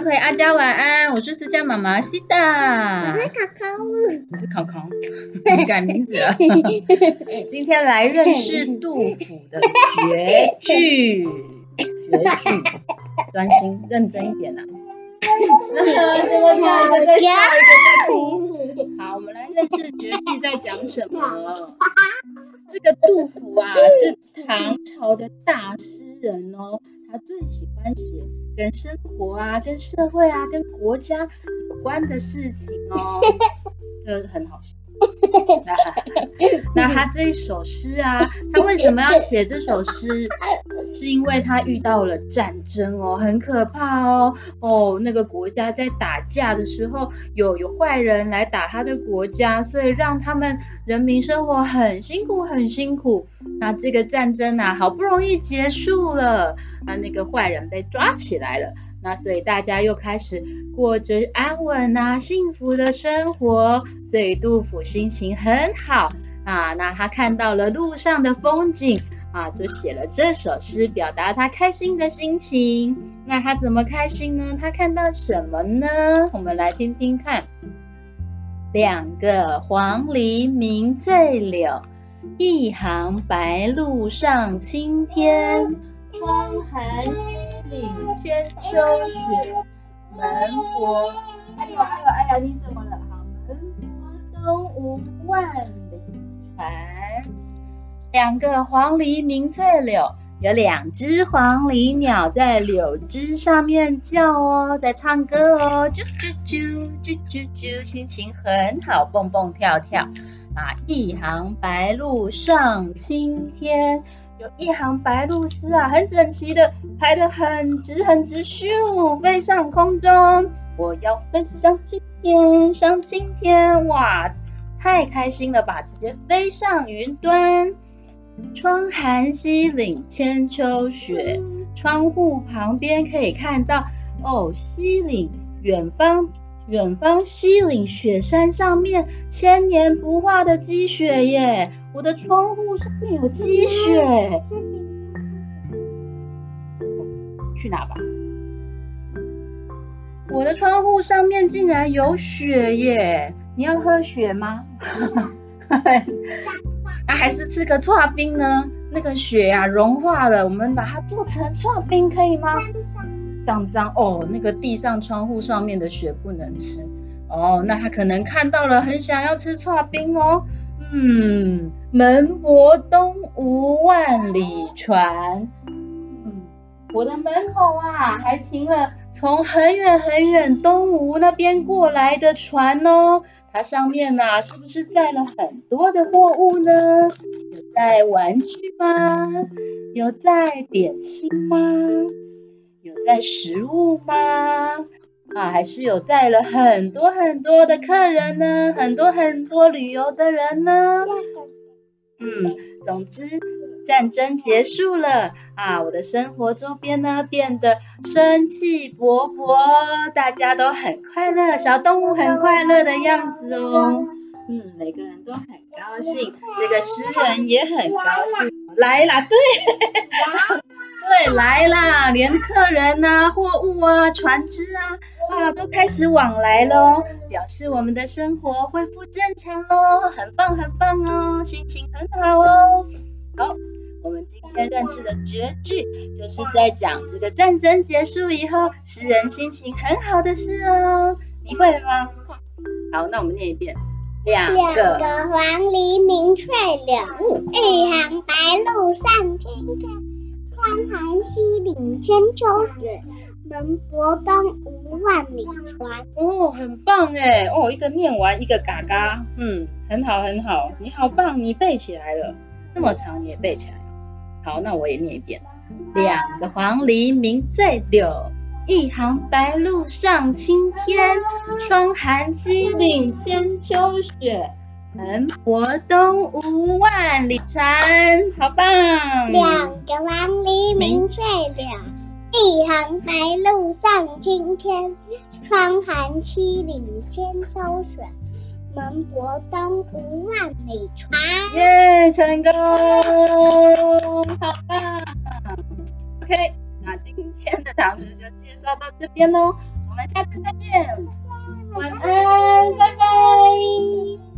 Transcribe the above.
小葵阿佳晚安，我是思佳妈妈西达。我是考考，你是考考，你改名字了。今天来认识杜甫的绝句，绝句，专心认真一点 呐、那个这个笑一个在笑一个在哭。好，我们来认识绝句在讲什么。这个杜甫啊，是唐朝的大诗人哦，他最喜欢写跟生活啊、跟社会啊、跟国家有关的事情哦，这很好笑。那他这一首诗啊，他为什么要写这首诗？是因为他遇到了战争哦，很可怕哦。哦，那个国家在打架的时候，有有坏人来打他的国家，所以让他们人民生活很辛苦，很辛苦。那这个战争啊，好不容易结束了，那那个坏人被抓起来了。那所以大家又开始过着安稳啊、幸福的生活，所以杜甫心情很好啊。那他看到了路上的风景啊，就写了这首诗，表达他开心的心情。那他怎么开心呢？他看到什么呢？我们来听听看。两个黄鹂鸣翠柳，一行白鹭上青天。窗含西岭千秋雪，门泊。哎呦哎呦哎呀，你怎么了？门泊东吴万里船。两个黄鹂鸣翠柳，有两只黄鹂鸟在柳枝上面叫哦，在唱歌哦，啾啾啾啾啾啾，心情很好，蹦蹦跳跳。啊，一行白鹭上青天。有一行白鹭丝啊，很整齐的排得很直很直，咻，飞上空中。我要飞上青天，上青天，哇，太开心了吧，直接飞上云端。窗含西岭千秋雪，窗户旁边可以看到哦，西岭远方，远方西岭雪山上面千年不化的积雪耶。我的窗户上面有积雪，去哪吧？我的窗户上面竟然有雪耶！你要喝雪吗？啊，还是吃个串冰呢？那个雪呀、融化了，我们把它做成串冰可以吗？脏脏哦，那个地上窗户上面的雪不能吃哦。那他可能看到了，很想要吃串冰哦。嗯，门泊东吴万里船。嗯，我的门口啊，还停了从很远很远东吴那边过来的船哦。它上面呐、啊，是不是载了很多的货物呢？有载玩具吗？有载点心吗？有载食物吗？啊，还是有载了很多很多的客人呢，很多很多旅游的人呢。嗯，总之战争结束了啊，我的生活周边呢变得生气勃勃，大家都很快乐，小动物很快乐的样子哦。嗯，每个人都很高兴，这个诗人也很高兴。来啦，对。对，来啦！连客人啊、货物啊、船只啊，啊，都开始往来喽，表示我们的生活恢复正常喽，很棒很棒哦，心情很好哦。好，我们今天认识的绝句，就是在讲这个战争结束以后，诗人心情很好的事哦。你会了吗？好，那我们念一遍。两两个个黄鹂鸣翠柳，一行白鹭上青天。窗含西岭千秋雪，门泊东吴万里船。哦，很棒哎！哦，一个念完，一个嘎嘎，嗯，很好很好，你好棒，你背起来了，这么长你也背起来。好，那我也念一遍。两个黄鹂鸣翠柳，一行白鹭上青天。窗含西岭千秋雪，门泊东吴万里船。好棒！两个黄鹂鸣翠柳，一行白鹭上青天。窗含西岭千秋雪，门泊东吴万里船。耶，成功！好棒！OK，那今天的唐诗就介绍到这边喽。我们下次再见，晚安，拜拜。